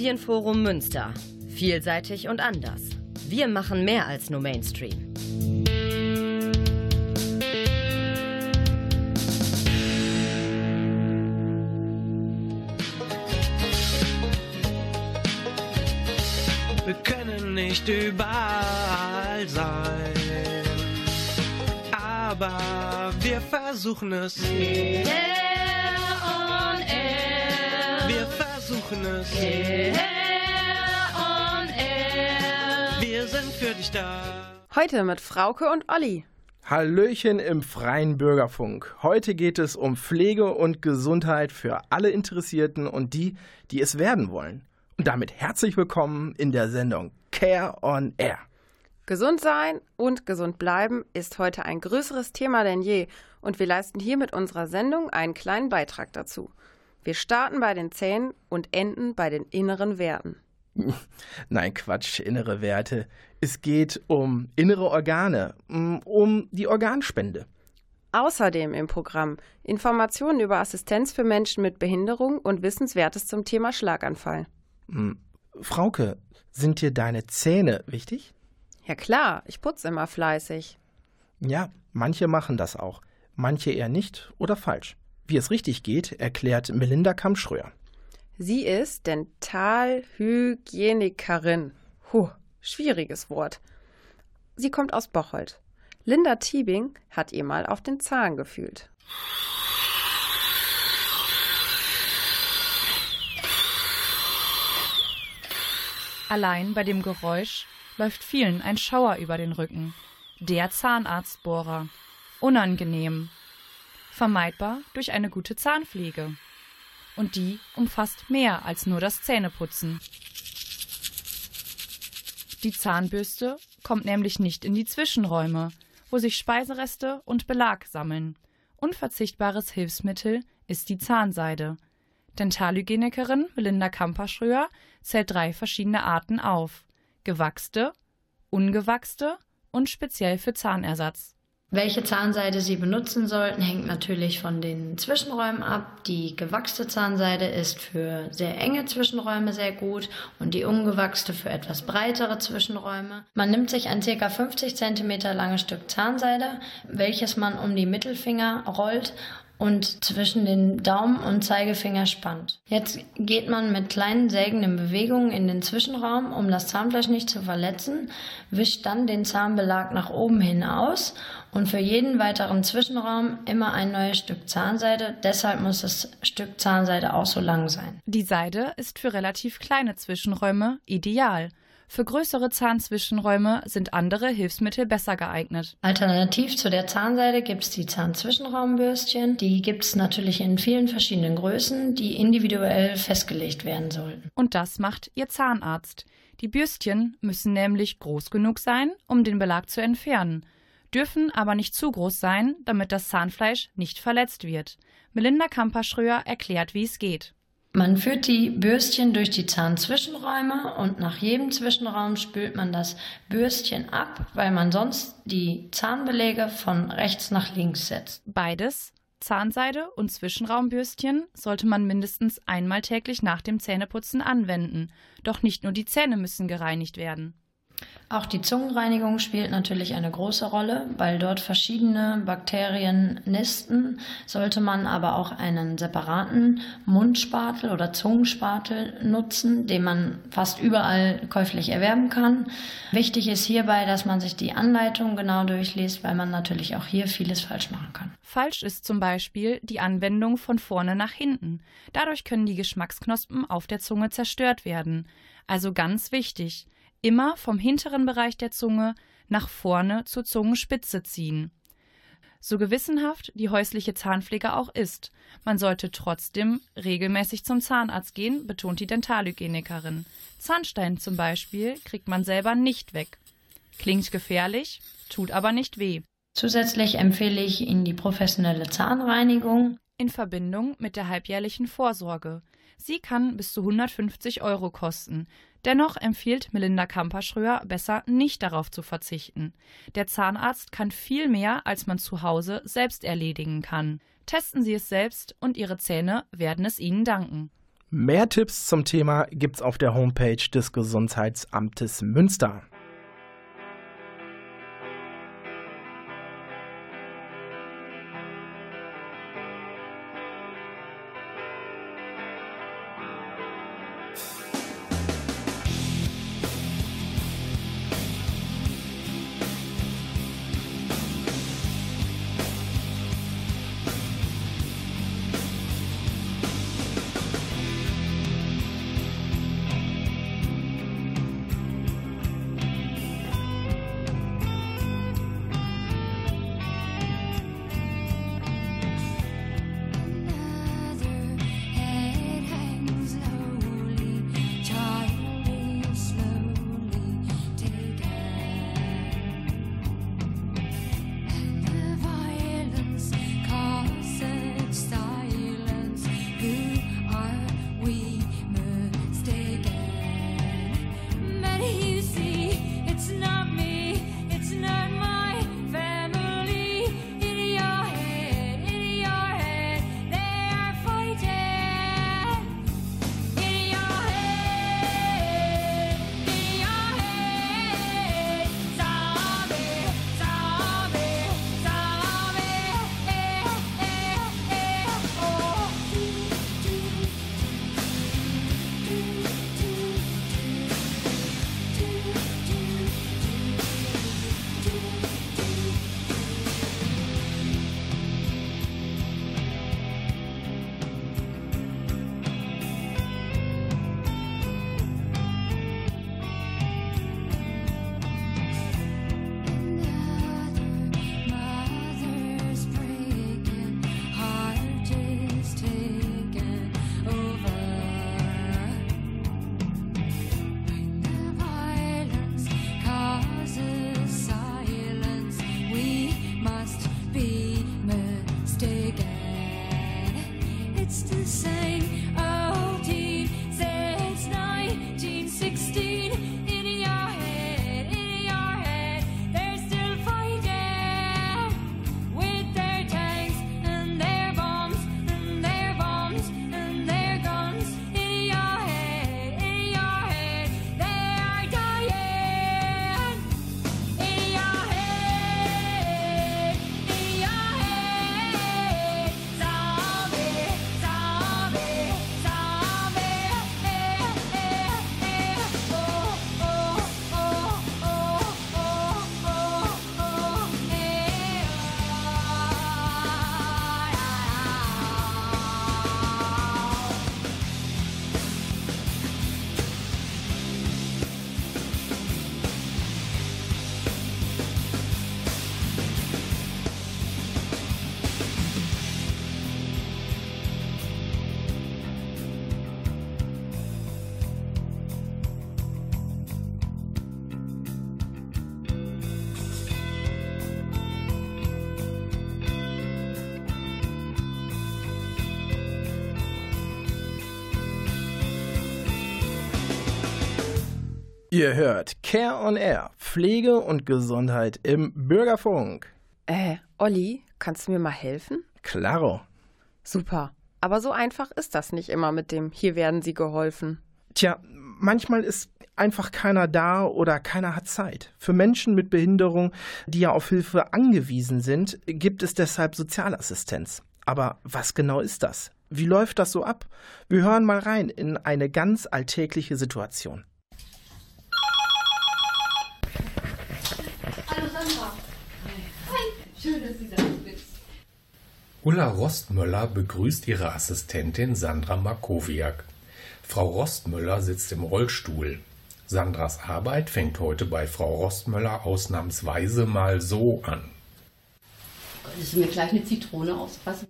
Medienforum Münster. Vielseitig und anders. Wir machen mehr als nur Mainstream. Wir können nicht überall sein, aber wir versuchen es. Air versuchen es. Air on Air. Wir sind für dich da. Heute mit Frauke und Olli. Hallöchen im freien Bürgerfunk. Heute geht es um Pflege und Gesundheit für alle Interessierten und die, die es werden wollen. Und damit herzlich willkommen in der Sendung Care on Air. Gesund sein und gesund bleiben ist heute ein größeres Thema denn je und wir leisten hier mit unserer Sendung einen kleinen Beitrag dazu. Wir starten bei den Zähnen und enden bei den inneren Werten. Nein, Quatsch, innere Werte. Es geht um innere Organe, mm, um die Organspende. Außerdem im Programm Informationen über Assistenz für Menschen mit Behinderung und Wissenswertes zum Thema Schlaganfall. Mm, Frauke, sind dir deine Zähne wichtig? Ja klar, ich putze immer fleißig. Ja, manche machen das auch, manche eher nicht oder falsch. Wie es richtig geht, erklärt Melinda Kammschröer. Sie ist Dentalhygienikerin. Huh, schwieriges Wort. Sie kommt aus Bocholt. Linda Tiebing hat ihr mal auf den Zahn gefühlt. Allein bei dem Geräusch läuft vielen ein Schauer über den Rücken. Der Zahnarztbohrer. Unangenehm. Vermeidbar durch eine gute Zahnpflege. Und die umfasst mehr als nur das Zähneputzen. Die Zahnbürste kommt nämlich nicht in die Zwischenräume, wo sich Speisereste und Belag sammeln. Unverzichtbares Hilfsmittel ist die Zahnseide. Dentalhygienikerin Melinda Kamperschröer zählt drei verschiedene Arten auf: gewachste, ungewachste und speziell für Zahnersatz. Welche Zahnseide Sie benutzen sollten, hängt natürlich von den Zwischenräumen ab. Die gewachste Zahnseide ist für sehr enge Zwischenräume sehr gut und die ungewachste für etwas breitere Zwischenräume. Man nimmt sich ein ca. 50 cm langes Stück Zahnseide, welches man um die Mittelfinger rollt und zwischen den Daumen und Zeigefinger spannt. Jetzt geht man mit kleinen sägenden Bewegungen in den Zwischenraum, um das Zahnfleisch nicht zu verletzen, wischt dann den Zahnbelag nach oben hin aus und für jeden weiteren Zwischenraum immer ein neues Stück Zahnseide. Deshalb muss das Stück Zahnseide auch so lang sein. Die Seide ist für relativ kleine Zwischenräume ideal. Für größere Zahnzwischenräume sind andere Hilfsmittel besser geeignet. Alternativ zu der Zahnseide gibt es die Zahnzwischenraumbürstchen. Die gibt es natürlich in vielen verschiedenen Größen, die individuell festgelegt werden sollten. Und das macht Ihr Zahnarzt. Die Bürstchen müssen nämlich groß genug sein, um den Belag zu entfernen, dürfen aber nicht zu groß sein, damit das Zahnfleisch nicht verletzt wird. Melinda Kamperschröer erklärt, wie es geht. Man führt die Bürstchen durch die Zahnzwischenräume und nach jedem Zwischenraum spült man das Bürstchen ab, weil man sonst die Zahnbeläge von rechts nach links setzt. Beides, Zahnseide und Zwischenraumbürstchen, sollte man mindestens einmal täglich nach dem Zähneputzen anwenden. Doch nicht nur die Zähne müssen gereinigt werden. Auch die Zungenreinigung spielt natürlich eine große Rolle, weil dort verschiedene Bakterien nisten. Sollte man aber auch einen separaten Mundspatel oder Zungenspatel nutzen, den man fast überall käuflich erwerben kann. Wichtig ist hierbei, dass man sich die Anleitung genau durchliest, weil man natürlich auch hier vieles falsch machen kann. Falsch ist zum Beispiel die Anwendung von vorne nach hinten. Dadurch können die Geschmacksknospen auf der Zunge zerstört werden. Also ganz wichtig immer vom hinteren Bereich der Zunge nach vorne zur Zungenspitze ziehen. So gewissenhaft die häusliche Zahnpflege auch ist, man sollte trotzdem regelmäßig zum Zahnarzt gehen, betont die Dentalhygienikerin. Zahnstein zum Beispiel kriegt man selber nicht weg. Klingt gefährlich, tut aber nicht weh. Zusätzlich empfehle ich Ihnen die professionelle Zahnreinigung in Verbindung mit der halbjährlichen Vorsorge. Sie kann bis zu 150 Euro kosten. Dennoch empfiehlt Melinda Kamperschröer, besser nicht darauf zu verzichten. Der Zahnarzt kann viel mehr, als man zu Hause selbst erledigen kann. Testen Sie es selbst und Ihre Zähne werden es Ihnen danken. Mehr Tipps zum Thema gibt's auf der Homepage des Gesundheitsamtes Münster. Ihr hört Care on Air, Pflege und Gesundheit im Bürgerfunk. Äh, Olli, kannst du mir mal helfen? Klaro. Super. Aber so einfach ist das nicht immer mit dem Hier werden Sie geholfen. Tja, manchmal ist einfach keiner da oder keiner hat Zeit. Für Menschen mit Behinderung, die ja auf Hilfe angewiesen sind, gibt es deshalb Sozialassistenz. Aber was genau ist das? Wie läuft das so ab? Wir hören mal rein in eine ganz alltägliche Situation. Ulla Rostmöller begrüßt ihre Assistentin Sandra Markowiak. Frau Rostmöller sitzt im Rollstuhl. Sandras Arbeit fängt heute bei Frau Rostmöller ausnahmsweise mal so an. Könntest du mir gleich eine Zitrone auspassen?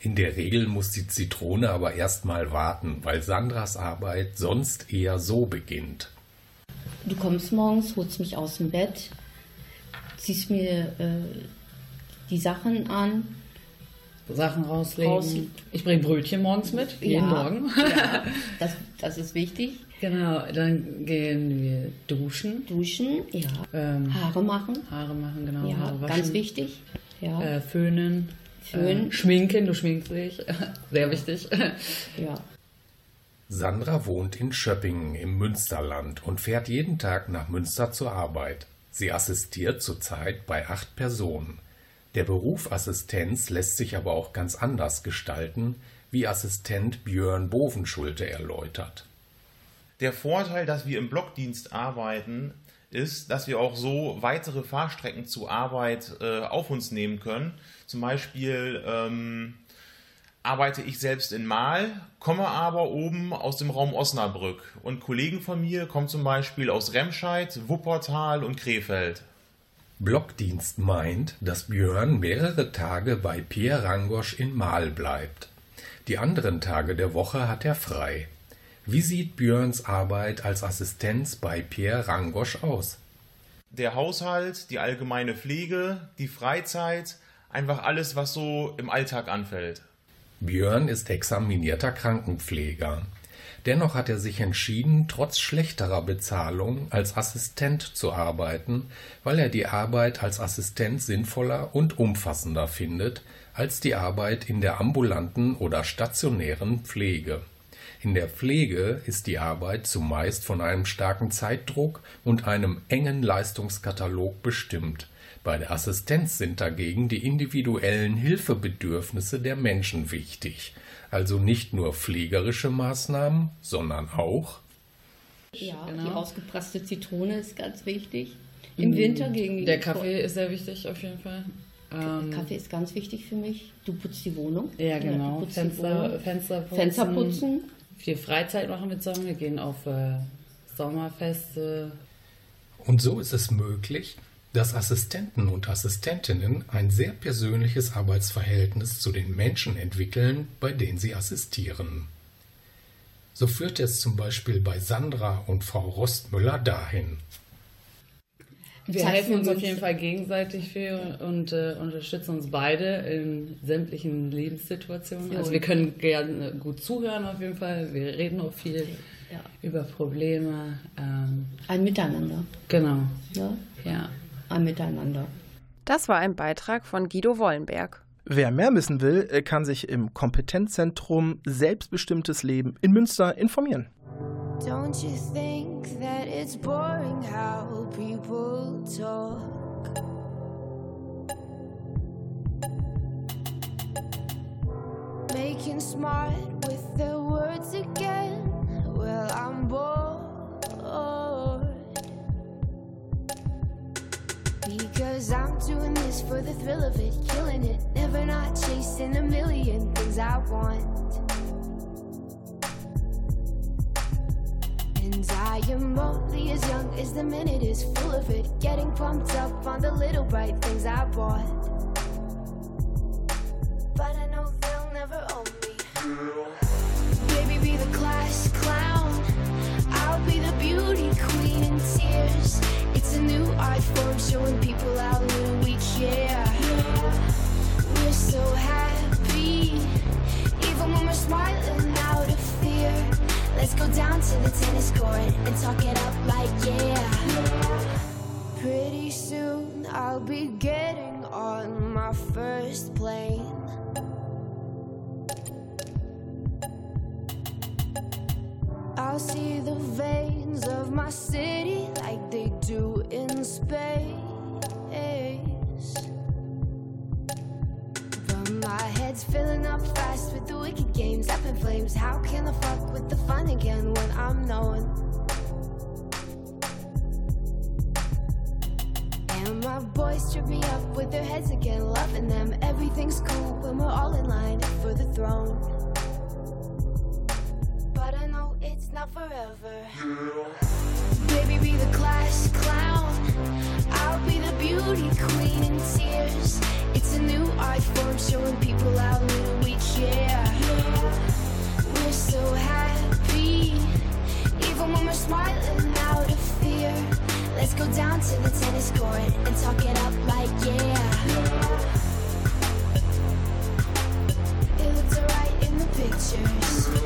In der Regel muss die Zitrone aber erst mal warten, weil Sandras Arbeit sonst eher so beginnt. Du kommst morgens, holst mich aus dem Bett, ziehst mir äh, die Sachen an. Sachen rauslegen. Raus- Ich bringe Brötchen morgens mit, jeden Ja, Morgen. Ja, das, das ist wichtig. genau, dann gehen wir duschen, Duschen, ja. ähm, Haare machen, Haare machen, genau, ja, Haare waschen. ganz wichtig. Ja, Äh, föhnen. Föhnen. Äh, schminken, du schminkst dich. Sehr wichtig. ja. Sandra wohnt in Schöppingen im Münsterland und fährt jeden Tag nach Münster zur Arbeit. Sie assistiert zurzeit bei acht Personen. Der Beruf Assistenz lässt sich aber auch ganz anders gestalten, wie Assistent Björn Bovenschulte erläutert. Der Vorteil, dass wir im Blockdienst arbeiten, ist, dass wir auch so weitere Fahrstrecken zur Arbeit äh, auf uns nehmen können. Zum Beispiel ähm, arbeite ich selbst in Mahl, komme aber oben aus dem Raum Osnabrück. Und Kollegen von mir kommen zum Beispiel aus Remscheid, Wuppertal und Krefeld. Blockdienst meint, dass Björn mehrere Tage bei Pierre Rangosch in Mahl bleibt. Die anderen Tage der Woche hat er frei. Wie sieht Björns Arbeit als Assistenz bei Pierre Rangosch aus? Der Haushalt, die allgemeine Pflege, die Freizeit, einfach alles, was so im Alltag anfällt. Björn ist examinierter Krankenpfleger. Dennoch hat er sich entschieden, trotz schlechterer Bezahlung als Assistent zu arbeiten, weil er die Arbeit als Assistent sinnvoller und umfassender findet als die Arbeit in der ambulanten oder stationären Pflege. In der Pflege ist die Arbeit zumeist von einem starken Zeitdruck und einem engen Leistungskatalog bestimmt. Bei der Assistenz sind dagegen die individuellen Hilfebedürfnisse der Menschen wichtig, also nicht nur pflegerische Maßnahmen, sondern auch Ja, die ausgepresste Zitrone ist ganz wichtig. Im Winter gegen die Der Kaffee ist sehr wichtig auf jeden Fall. Ähm, Kaffee ist ganz wichtig für mich. Du putzt die Wohnung. Ja, genau. Fenster, Wohnung. Fenster putzen. Fenster putzen. Viel Freizeit machen wir zusammen. Wir gehen auf äh, Sommerfeste. Und so ist es möglich, dass Assistenten und Assistentinnen ein sehr persönliches Arbeitsverhältnis zu den Menschen entwickeln, bei denen sie assistieren. So führt es zum Beispiel bei Sandra und Frau Rostmüller dahin. Wir helfen für uns auf jeden Fall gegenseitig viel und äh, unterstützen uns beide in sämtlichen Lebenssituationen. Also wir können gerne gut zuhören auf jeden Fall. Wir reden auch viel Ja. über Probleme. Ähm, Ein Miteinander. genau. Ja? Ja. Ein Miteinander. Das war ein Beitrag von Guido Wollenberg. Wer mehr wissen will, äh, kann sich im Kompetenzzentrum Selbstbestimmtes Leben in Münster informieren. Don't you think that it's boring how people talk? Making smart with their words again. Well, I'm bored. Because I'm doing this for the thrill of it, killing it. Never not chasing a million things I want. And I am only as young as the minute is full of it. Getting pumped up on the little bright things I bought. Showing people how little we care. We're so happy, even when we're smiling out of fear. Let's go down to the tennis court and talk it up like yeah. Pretty soon I'll be getting on my first plane. See the veins of my city like they do in space. But my head's filling up fast with the wicked games up in flames. How can I fuck with the fun again when I'm known? And my boys trip me up with their heads again, loving them. Everything's cool when we're all in line for the throne. Not forever. Baby, be the class clown. I'll be the beauty queen in tears. It's a new art form showing people how little we care. We're so happy, even when we're smiling out of fear. Let's go down to the tennis court and talk it up like yeah. It looks alright in the pictures.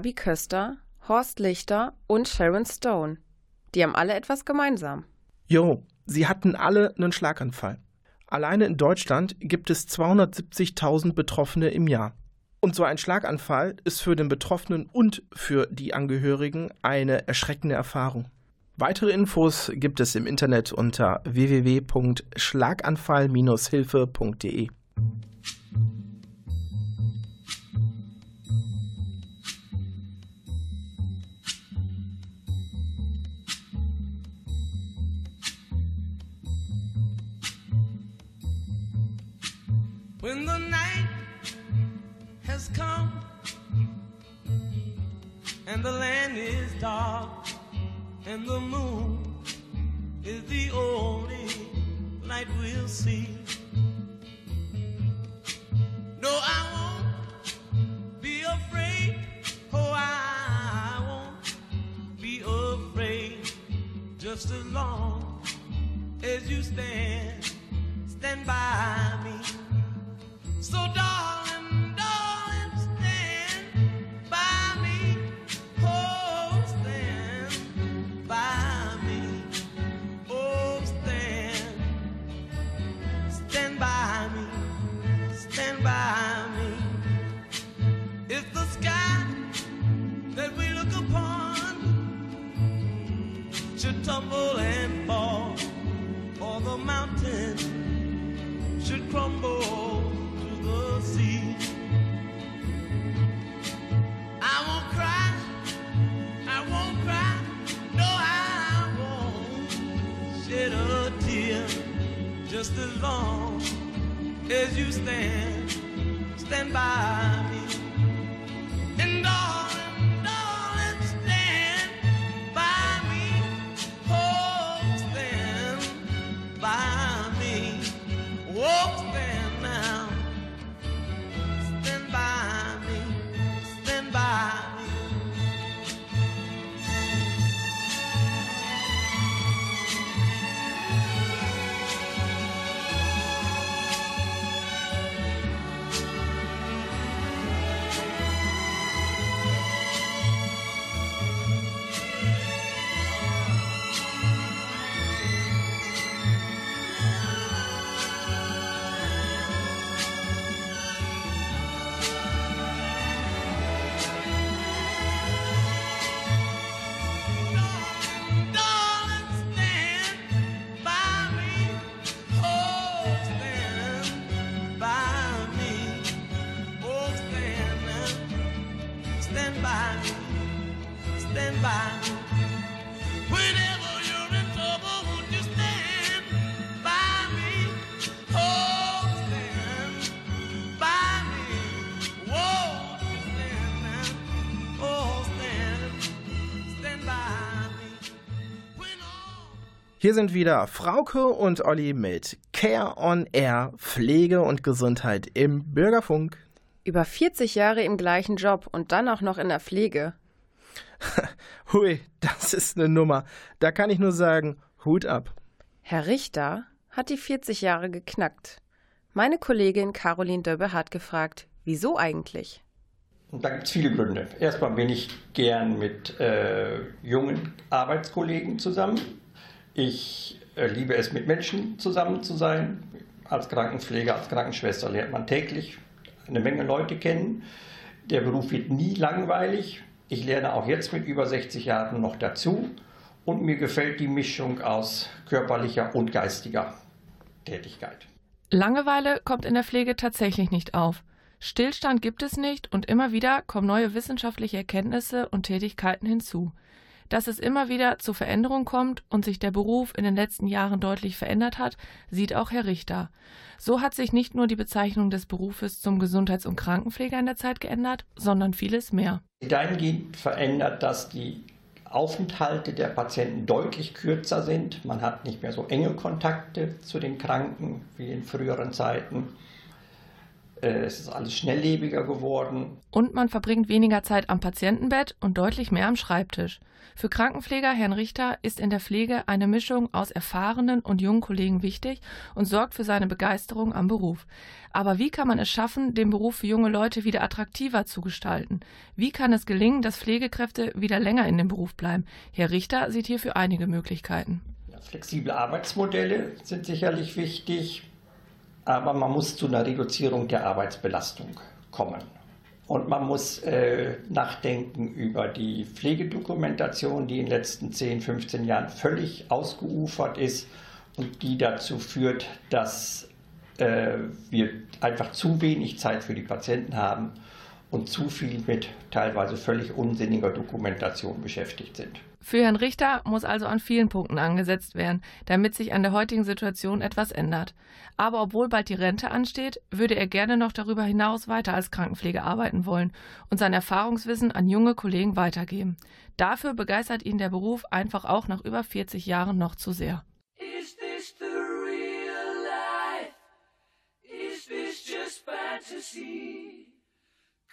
Gabi Köster, Horst Lichter und Sharon Stone. Die haben alle etwas gemeinsam. Jo, sie hatten alle einen Schlaganfall. Alleine in Deutschland gibt es 270.000 Betroffene im Jahr. Und so ein Schlaganfall ist für den Betroffenen und für die Angehörigen eine erschreckende Erfahrung. Weitere Infos gibt es im Internet unter www.schlaganfall-hilfe.de. When the night has come and the land is dark and the moon is the only light we'll see. Hier sind wieder Frauke und Olli mit Care on Air, Pflege und Gesundheit im Bürgerfunk. Über 40 Jahre im gleichen Job und dann auch noch in der Pflege. Hui, das ist eine Nummer. Da kann ich nur sagen, Hut ab. Herr Richter hat die 40 Jahre geknackt. Meine Kollegin Caroline Döbbe hat gefragt, wieso eigentlich? Und da gibt es viele Gründe. Erstmal bin ich gern mit äh, jungen Arbeitskollegen zusammen. Ich äh, liebe es, mit Menschen zusammen zu sein. Als Krankenpfleger, als Krankenschwester lernt man täglich eine Menge Leute kennen. Der Beruf wird nie langweilig. Ich lerne auch jetzt mit über 60 Jahren noch dazu. Und mir gefällt die Mischung aus körperlicher und geistiger Tätigkeit. Langeweile kommt in der Pflege tatsächlich nicht auf. Stillstand gibt es nicht und immer wieder kommen neue wissenschaftliche Erkenntnisse und Tätigkeiten hinzu. Dass es immer wieder zu Veränderungen kommt und sich der Beruf in den letzten Jahren deutlich verändert hat, sieht auch Herr Richter. So hat sich nicht nur die Bezeichnung des Berufes zum Gesundheits- und Krankenpfleger in der Zeit geändert, sondern vieles mehr. Dahingehend verändert, dass die Aufenthalte der Patienten deutlich kürzer sind. Man hat nicht mehr so enge Kontakte zu den Kranken wie in früheren Zeiten. Äh, Es ist alles schnelllebiger geworden. Und man verbringt weniger Zeit am Patientenbett und deutlich mehr am Schreibtisch. Für Krankenpfleger Herrn Richter ist in der Pflege eine Mischung aus erfahrenen und jungen Kollegen wichtig und sorgt für seine Begeisterung am Beruf. Aber wie kann man es schaffen, den Beruf für junge Leute wieder attraktiver zu gestalten? Wie kann es gelingen, dass Pflegekräfte wieder länger in dem Beruf bleiben? Herr Richter sieht hierfür einige Möglichkeiten. Flexible Arbeitsmodelle sind sicherlich wichtig, aber man muss zu einer Reduzierung der Arbeitsbelastung kommen. Und man muss äh, nachdenken über die Pflegedokumentation, die in den letzten 10, 15 Jahren völlig ausgeufert ist und die dazu führt, dass äh, wir einfach zu wenig Zeit für die Patienten haben und zu viel mit teilweise völlig unsinniger Dokumentation beschäftigt sind. Für Herrn Richter muss also an vielen Punkten angesetzt werden, damit sich an der heutigen Situation etwas ändert. Aber obwohl bald die Rente ansteht, würde er gerne noch darüber hinaus weiter als Krankenpfleger arbeiten wollen und sein Erfahrungswissen an junge Kollegen weitergeben. Dafür begeistert ihn der Beruf einfach auch nach über 40 Jahren noch zu sehr. Is this the real life? Is this just fantasy?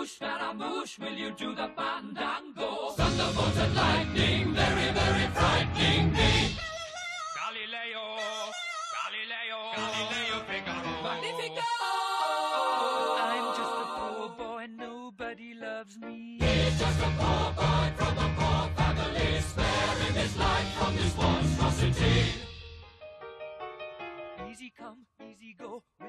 bush, Farabush, will you do the fandango? Thunderbolt and lightning, very, very frightening me. Galileo, Galileo, Galileo Figaro. Magnifico! I'm just a poor boy, and nobody loves me. He's just a poor boy from a poor family. Spare him his life from this monstrosity. Easy come, easy go.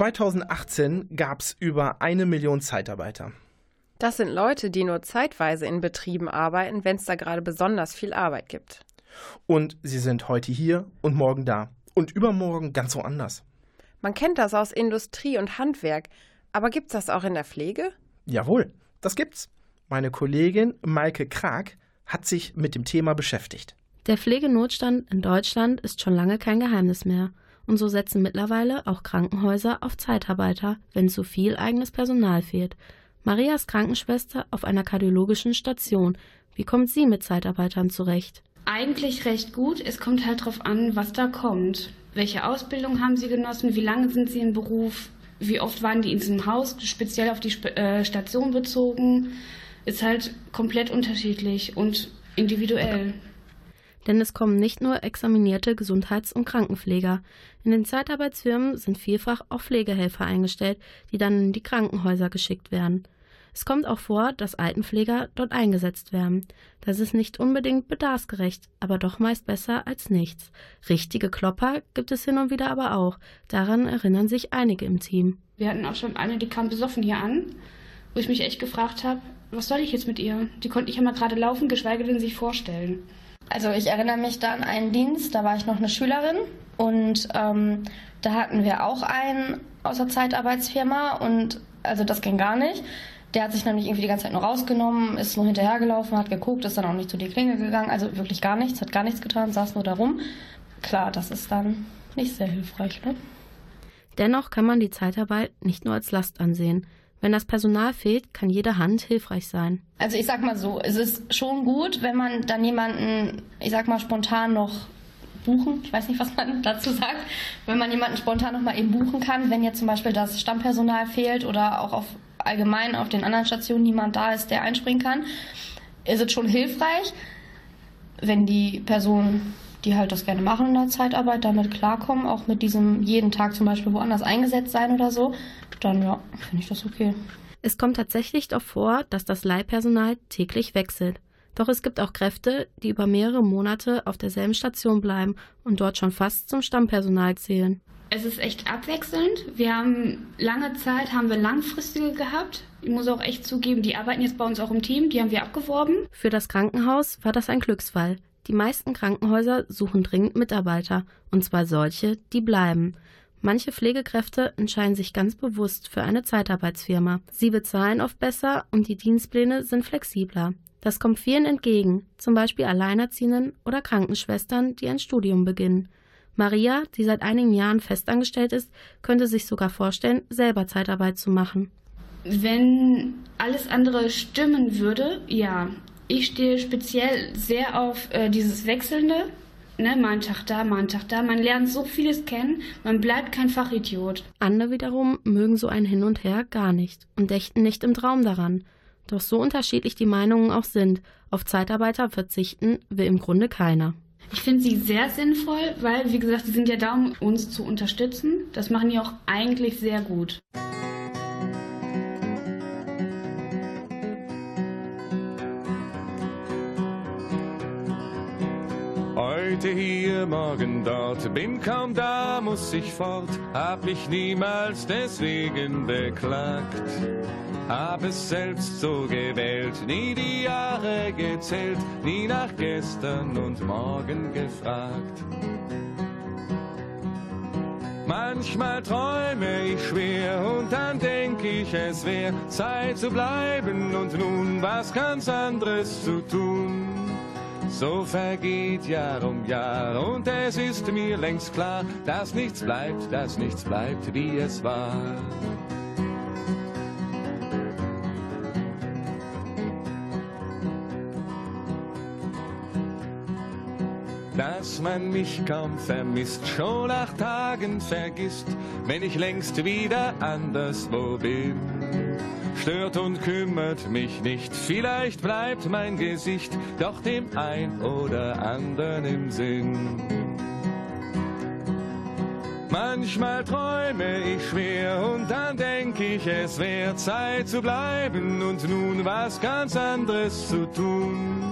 ...2018 gab es über eine Million Zeitarbeiter. Das sind Leute, die nur zeitweise in Betrieben arbeiten, wenn es da gerade besonders viel Arbeit gibt. Und sie sind heute hier und morgen da. Und übermorgen ganz woanders. Man kennt das aus Industrie und Handwerk, aber gibt's das auch in der Pflege? Jawohl, das gibt's. Meine Kollegin Maike Krag hat sich mit dem Thema beschäftigt. Der Pflegenotstand in Deutschland ist schon lange kein Geheimnis mehr. Und so setzen mittlerweile auch Krankenhäuser auf Zeitarbeiter, wenn zu viel eigenes Personal fehlt. Maria ist Krankenschwester auf einer kardiologischen Station. Wie kommt sie mit Zeitarbeitern zurecht? Eigentlich recht gut. Es kommt halt drauf an, was da kommt. Welche Ausbildung haben Sie genossen? Wie lange sind Sie im Beruf? Wie oft waren die in diesem Haus, speziell auf die äh, Station bezogen? Ist halt komplett unterschiedlich und individuell. Denn es kommen nicht nur examinierte Gesundheits- und Krankenpfleger. In den Zeitarbeitsfirmen sind vielfach auch Pflegehelfer eingestellt, die dann in die Krankenhäuser geschickt werden. Es kommt auch vor, dass Altenpfleger dort eingesetzt werden. Das ist nicht unbedingt bedarfsgerecht, aber doch meist besser als nichts. Richtige Klopper gibt es hin und wieder aber auch. Daran erinnern sich einige im Team. Wir hatten auch schon eine, die kam besoffen hier an, wo ich mich echt gefragt habe, was soll ich jetzt mit ihr? Die konnte nicht einmal gerade laufen, geschweige denn sich vorstellen. Also ich erinnere mich da an einen Dienst, da war ich noch eine Schülerin und ähm, da hatten wir auch einen aus der Zeitarbeitsfirma und also das ging gar nicht. Der hat sich nämlich irgendwie die ganze Zeit nur rausgenommen, ist nur hinterhergelaufen, hat geguckt, ist dann auch nicht zu die Klinge gegangen, also wirklich gar nichts, hat gar nichts getan, saß nur da rum. Klar, das ist dann nicht sehr hilfreich, ne? Dennoch kann man die Zeitarbeit nicht nur als Last ansehen. Wenn das Personal fehlt, kann jede Hand hilfreich sein. Also ich sag mal so, es ist schon gut, wenn man dann jemanden, ich sag mal spontan noch buchen, ich weiß nicht, was man dazu sagt, wenn man jemanden spontan noch mal eben buchen kann, wenn jetzt zum Beispiel das Stammpersonal fehlt oder auch auf allgemein auf den anderen Stationen niemand da ist, der einspringen kann, ist es schon hilfreich, wenn die Personen, die halt das gerne machen in der Zeitarbeit, damit klarkommen, auch mit diesem jeden Tag zum Beispiel woanders eingesetzt sein oder so, dann ja, finde ich das okay. Es kommt tatsächlich doch vor, dass das Leihpersonal täglich wechselt. Doch es gibt auch Kräfte, die über mehrere Monate auf derselben Station bleiben und dort schon fast zum Stammpersonal zählen. Es ist echt abwechselnd. Wir haben lange Zeit, haben wir langfristige gehabt. Ich muss auch echt zugeben, die arbeiten jetzt bei uns auch im Team, die haben wir abgeworben. Für das Krankenhaus war das ein Glücksfall, Die meisten Krankenhäuser suchen dringend Mitarbeiter, und zwar solche, die bleiben. Manche Pflegekräfte entscheiden sich ganz bewusst für eine Zeitarbeitsfirma. Sie bezahlen oft besser und die Dienstpläne sind flexibler. Das kommt vielen entgegen, zum Beispiel Alleinerziehenden oder Krankenschwestern, die ein Studium beginnen. Maria, die seit einigen Jahren festangestellt ist, könnte sich sogar vorstellen, selber Zeitarbeit zu machen. Wenn alles andere stimmen würde, ja. Ich stehe speziell sehr auf äh, dieses Wechselnde. Ne, mal einen Tag da, mal einen Tag da. Man lernt so vieles kennen, man bleibt kein Fachidiot. Andere wiederum mögen so ein Hin und Her gar nicht und dächten nicht im Traum daran. Doch so unterschiedlich die Meinungen auch sind, auf Zeitarbeiter verzichten will im Grunde keiner. Ich finde sie sehr sinnvoll, weil, wie gesagt, sie sind ja da, um uns zu unterstützen. Das machen die auch eigentlich sehr gut. Heute hier, morgen dort, bin kaum da, muss ich fort, hab mich niemals deswegen beklagt. Hab es selbst so gewählt, nie die Jahre gezählt, nie nach gestern und morgen gefragt. Manchmal träume ich schwer und dann denk ich, es wär Zeit zu bleiben und nun was ganz anderes zu tun. So vergeht Jahr um Jahr und es ist mir längst klar, dass nichts bleibt, dass nichts bleibt, wie es war. Dass man mich kaum vermisst, schon nach Tagen vergisst, wenn ich längst wieder anderswo bin. Stört und kümmert mich nicht, vielleicht bleibt mein Gesicht doch dem ein oder anderen im Sinn. Manchmal träume ich schwer und dann denk ich, es wär Zeit zu bleiben und nun was ganz anderes zu tun.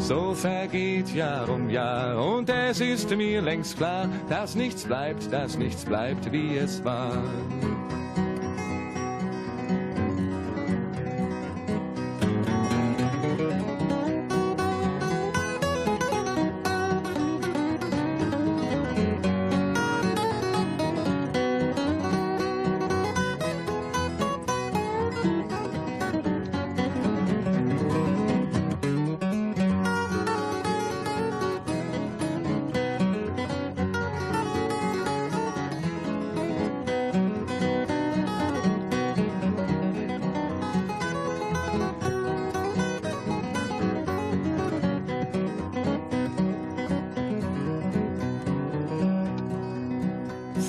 So vergeht Jahr um Jahr und es ist mir längst klar, dass nichts bleibt, dass nichts bleibt, wie es war.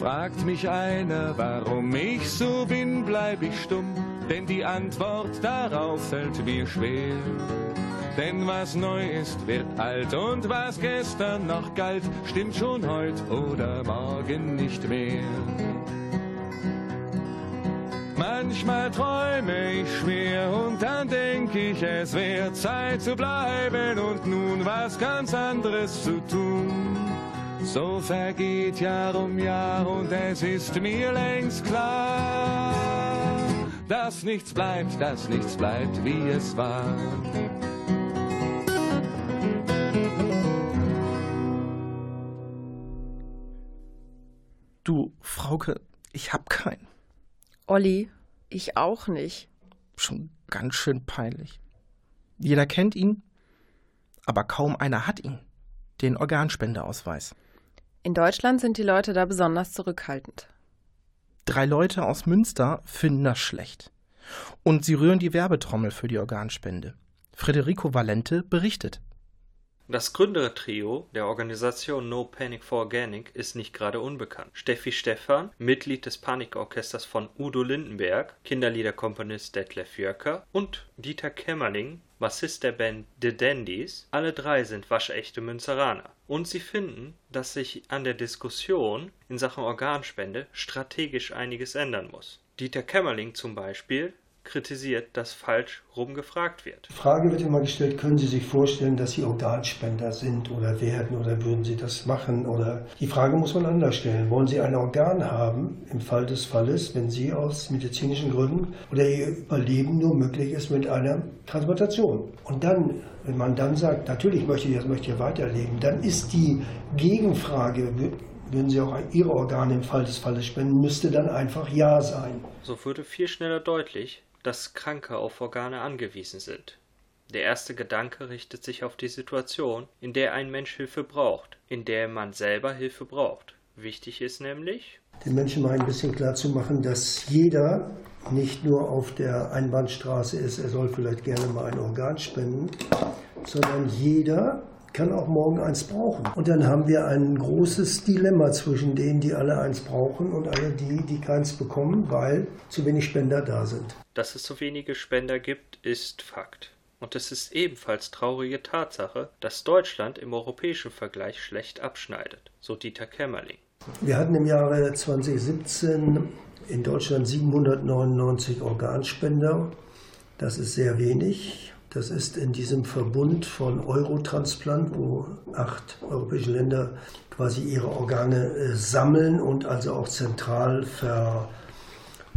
Fragt mich einer, warum ich so bin, bleib ich stumm, denn die Antwort darauf fällt mir schwer. Denn was neu ist, wird alt und was gestern noch galt, stimmt schon heut oder morgen nicht mehr. Manchmal träume ich schwer und dann denk ich, es wär Zeit zu bleiben und nun was ganz anderes zu tun. So vergeht Jahr um Jahr und es ist mir längst klar, dass nichts bleibt, dass nichts bleibt, wie es war. Du, Frauke, ich hab keinen. Olli, ich auch nicht. Schon ganz schön peinlich. Jeder kennt ihn, aber kaum einer hat ihn. Den Organspendeausweis. In Deutschland sind die Leute da besonders zurückhaltend. Drei Leute aus Münster finden das schlecht. Und sie rühren die Werbetrommel für die Organspende. Federico Valente berichtet. Das Gründertrio der Organisation No Panic for Organic ist nicht gerade unbekannt. Steffi Stephan, Mitglied des Panikorchesters von Udo Lindenberg, Kinderliederkomponist Detlef Jörker und Dieter Kämmerling, Bassist der Band The Dandies, alle drei sind waschechte Münzeraner. Und sie finden, dass sich an der Diskussion in Sachen Organspende strategisch einiges ändern muss. Dieter Kämmerling zum Beispiel kritisiert, dass falsch rumgefragt wird. Die Frage wird immer gestellt, können Sie sich vorstellen, dass Sie Organspender sind oder werden oder würden Sie das machen? Oder die Frage muss man anders stellen. Wollen Sie ein Organ haben im Fall des Falles, wenn Sie aus medizinischen Gründen oder Ihr Überleben nur möglich ist mit einer Transplantation? Und dann, wenn man dann sagt, natürlich möchte ich das, möchte ich weiterleben, dann ist die Gegenfrage, würden Sie auch Ihre Organe im Fall des Falles spenden, müsste dann einfach Ja sein. So würde viel schneller deutlich, dass Kranke auf Organe angewiesen sind. Der erste Gedanke richtet sich auf die Situation, in der ein Mensch Hilfe braucht, in der man selber Hilfe braucht. Wichtig ist nämlich, den Menschen mal ein bisschen klar zu machen, dass jeder nicht nur auf der Einbahnstraße ist, er soll vielleicht gerne mal ein Organ spenden, sondern jeder kann auch morgen eins brauchen. Und dann haben wir ein großes Dilemma zwischen denen, die alle eins brauchen und alle die, die keins bekommen, weil zu wenig Spender da sind. dass es so wenige Spender gibt, ist Fakt. Und es ist ebenfalls traurige Tatsache, dass Deutschland im europäischen Vergleich schlecht abschneidet, so Dieter Kämmerling. Wir hatten im Jahre 2017 in Deutschland 799 Organspender. Das ist sehr wenig. Das ist in diesem Verbund von Eurotransplant, wo acht europäische Länder quasi ihre Organe äh, sammeln und also auch zentral ver,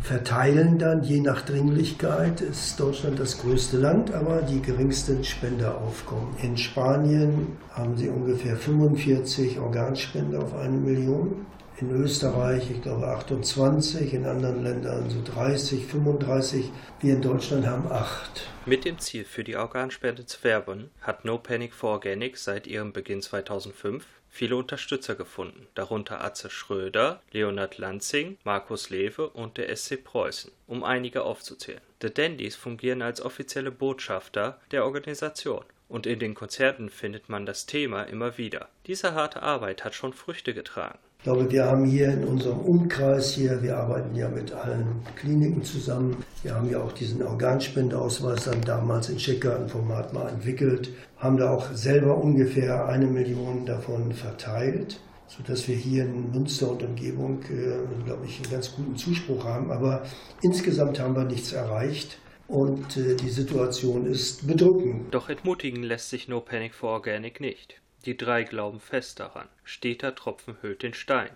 verteilen dann, je nach Dringlichkeit, ist Deutschland das größte Land, aber die geringsten Spenderaufkommen. In Spanien haben sie ungefähr 45 Organspender auf eine Million. In Österreich, ich glaube 28, in anderen Ländern so 30, 35. Wir in Deutschland haben acht. Mit dem Ziel, für die Organspende zu werben, hat No Panic for Organic seit ihrem Beginn 2005 viele Unterstützer gefunden, darunter Atze Schröder, Leonhard Lanzing, Markus Lewe und der SC Preußen, um einige aufzuzählen. The Dandys fungieren als offizielle Botschafter der Organisation und in den Konzerten findet man das Thema immer wieder. Diese harte Arbeit hat schon Früchte getragen. Ich glaube, wir haben hier in unserem Umkreis hier, wir arbeiten ja mit allen Kliniken zusammen. Wir haben ja auch diesen Organspendeausweis dann damals in Checkkartenformat mal entwickelt, haben da auch selber ungefähr eine Million davon verteilt, sodass wir hier in Münster und Umgebung, äh, glaube ich, einen ganz guten Zuspruch haben. Aber insgesamt haben wir nichts erreicht. Und äh, die Situation ist bedrückend. Doch entmutigen lässt sich No Panic for Organic nicht. Die drei glauben fest daran. Steter Tropfen hüllt den Stein.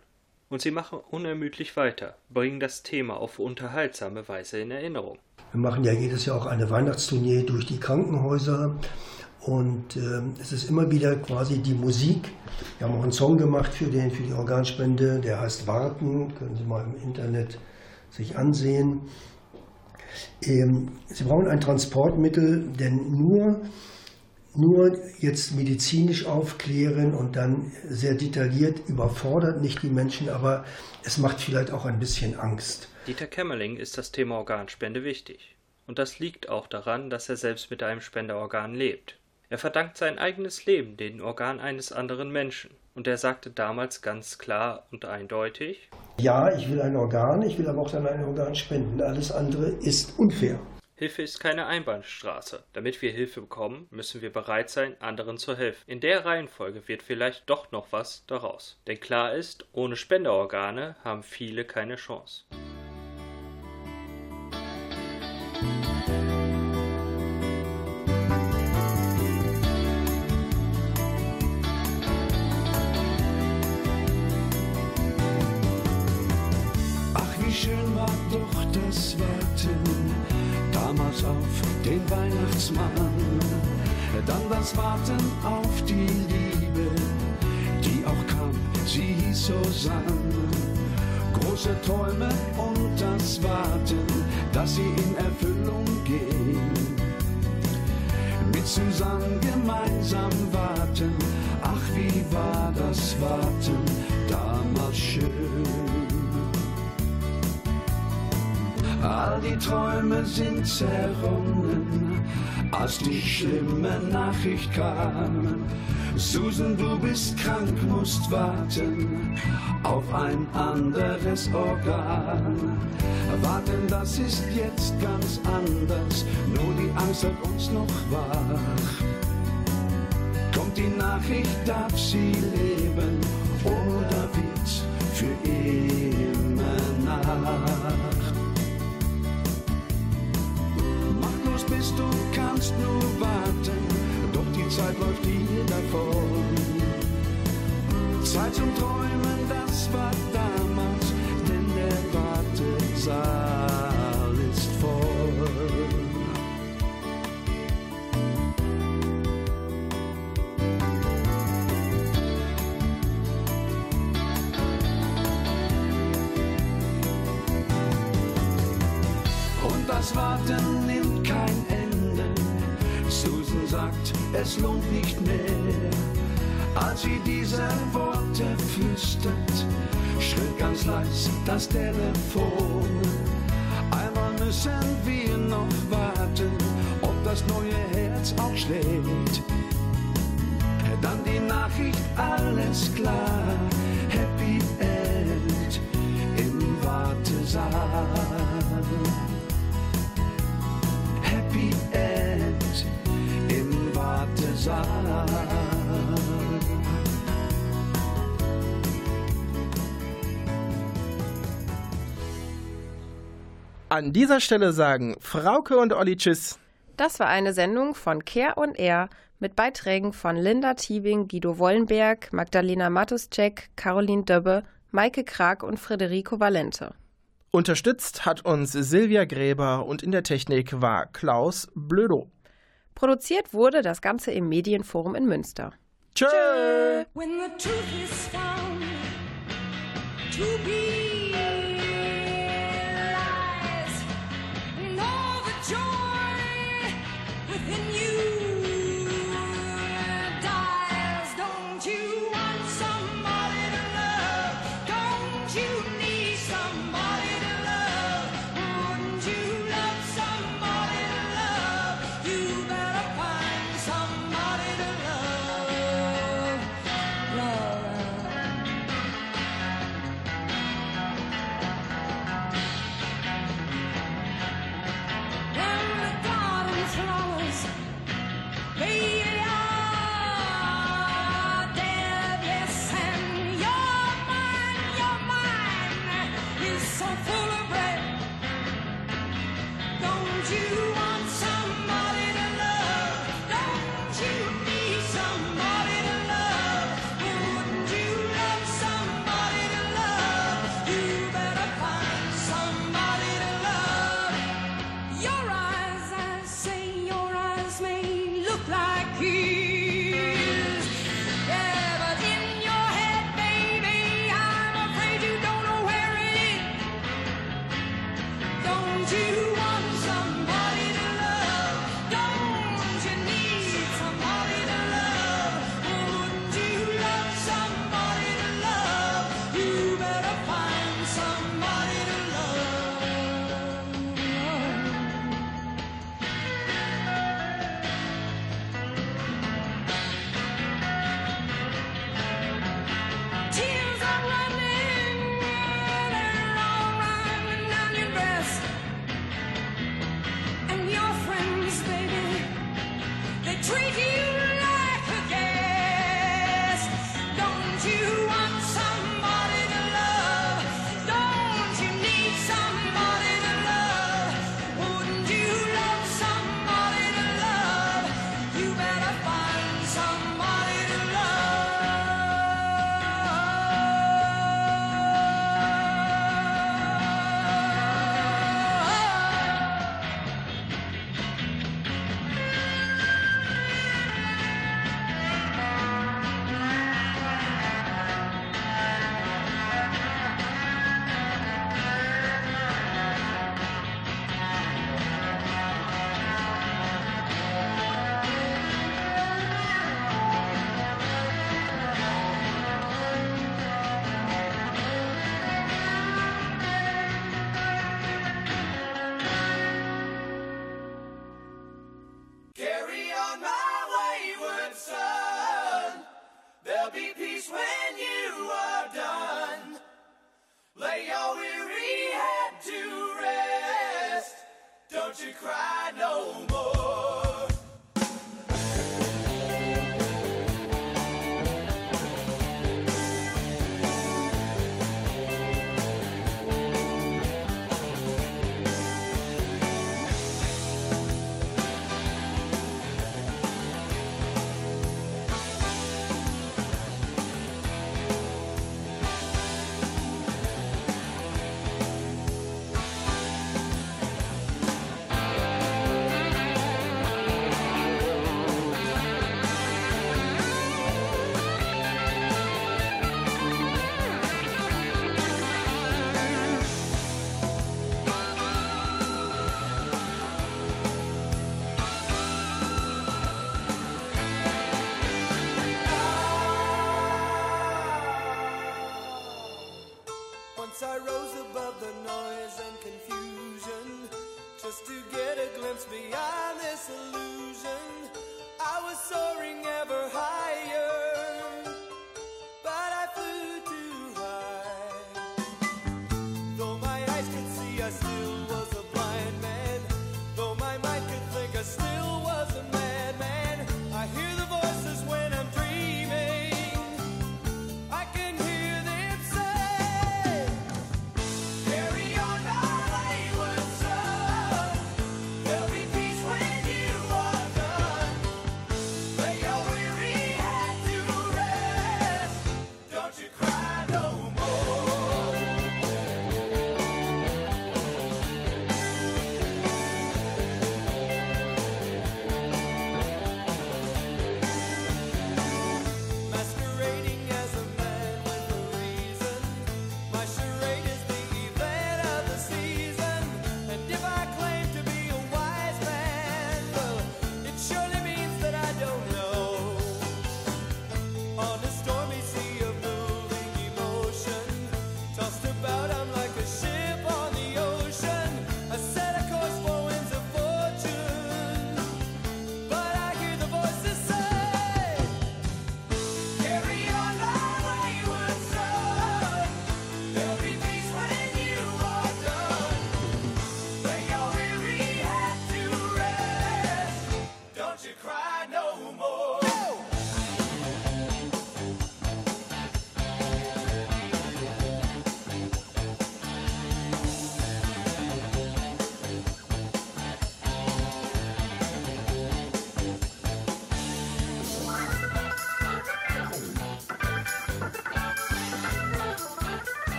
Und sie machen unermüdlich weiter, bringen das Thema auf unterhaltsame Weise in Erinnerung. Wir machen ja jedes Jahr auch eine Weihnachtstournee durch die Krankenhäuser. Und äh, es ist immer wieder quasi die Musik. Wir haben auch einen Song gemacht für, den, für die Organspende, der heißt Warten. Können Sie mal im Internet sich ansehen. Ähm, Sie brauchen ein Transportmittel, denn nur nur jetzt medizinisch aufklären und dann sehr detailliert überfordert nicht die Menschen, aber es macht vielleicht auch ein bisschen Angst. Dieter Kämmerling ist das Thema Organspende wichtig. Und das liegt auch daran, dass er selbst mit einem Spenderorgan lebt. Er verdankt sein eigenes Leben den Organ eines anderen Menschen. Und er sagte damals ganz klar und eindeutig, Ja, ich will ein Organ, ich will aber auch dann ein Organ spenden. Alles andere ist unfair. Hilfe ist keine Einbahnstraße. Damit wir Hilfe bekommen, müssen wir bereit sein, anderen zu helfen. In der Reihenfolge wird vielleicht doch noch was daraus. Denn klar ist, ohne Spenderorgane haben viele keine Chance. Weihnachtsmann. Dann das Warten auf die Liebe, die auch kam, sie hieß Susanne. Große Träume und das Warten, dass sie in Erfüllung gehen. Mit Susanne gemeinsam warten, ach wie war das Warten damals schön. All die Träume sind zerronnen, als die schlimme Nachricht kam. Susan, du bist krank, musst warten auf ein anderes Organ. Warten, das ist jetzt ganz anders, nur die Angst hat uns noch wach. Kommt die Nachricht, darf sie leben oder wird für immer Nacht? kannst nur warten, doch die Zeit läuft dir davon. Zeit zum Träumen, das war damals, denn der Wartesaal ist voll. Und das Warten nimmt sagt, es lohnt nicht mehr. Als sie diese Worte flüstert, schrillt ganz leis das Telefon. Einmal müssen wir noch warten, ob das neue Herz auch schlägt. Dann die Nachricht, alles klar, Happy End im Wartesaal. An dieser Stelle sagen Frauke und Olli Tschüss. Das war eine Sendung von Care und Air mit Beiträgen von Linda Tiebing, Guido Wollenberg, Magdalena Matuszek, Caroline Döbbe, Maike Krag und Federico Valente. Unterstützt hat uns Silvia Gräber und in der Technik war Klaus Blödo. Produziert wurde das Ganze im Medienforum in Münster. Tschö! I rose above the noise and confusion just to get a glimpse beyond this illusion.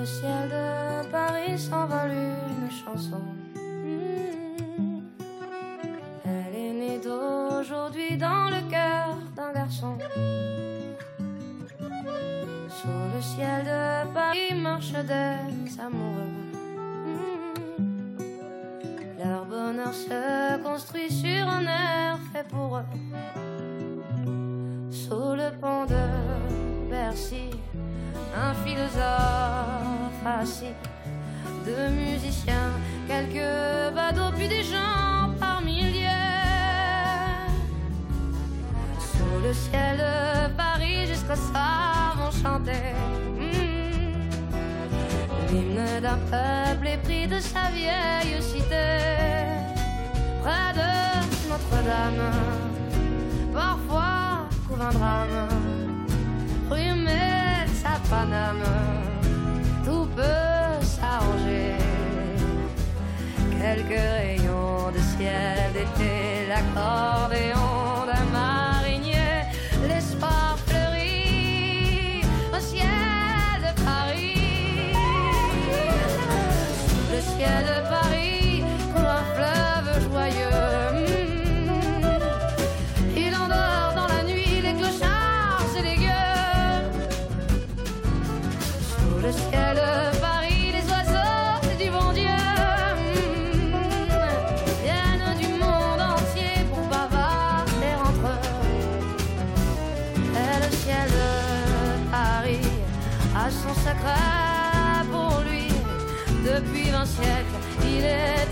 le ciel de Paris s'envole une chanson. Hmm. Elle est née d'aujourd'hui dans le cœur d'un garçon. sous le ciel de Paris marche des un drame. Rue sa Paname, tout peut s'arranger. Quelques rayons de ciel d'été, l'accordéon le ciel Paris, les oiseaux du bon Dieu viennent du monde entier pour bavarder entre eux. Et le ciel de Paris a son secret pour lui. Depuis vingt siècles, il est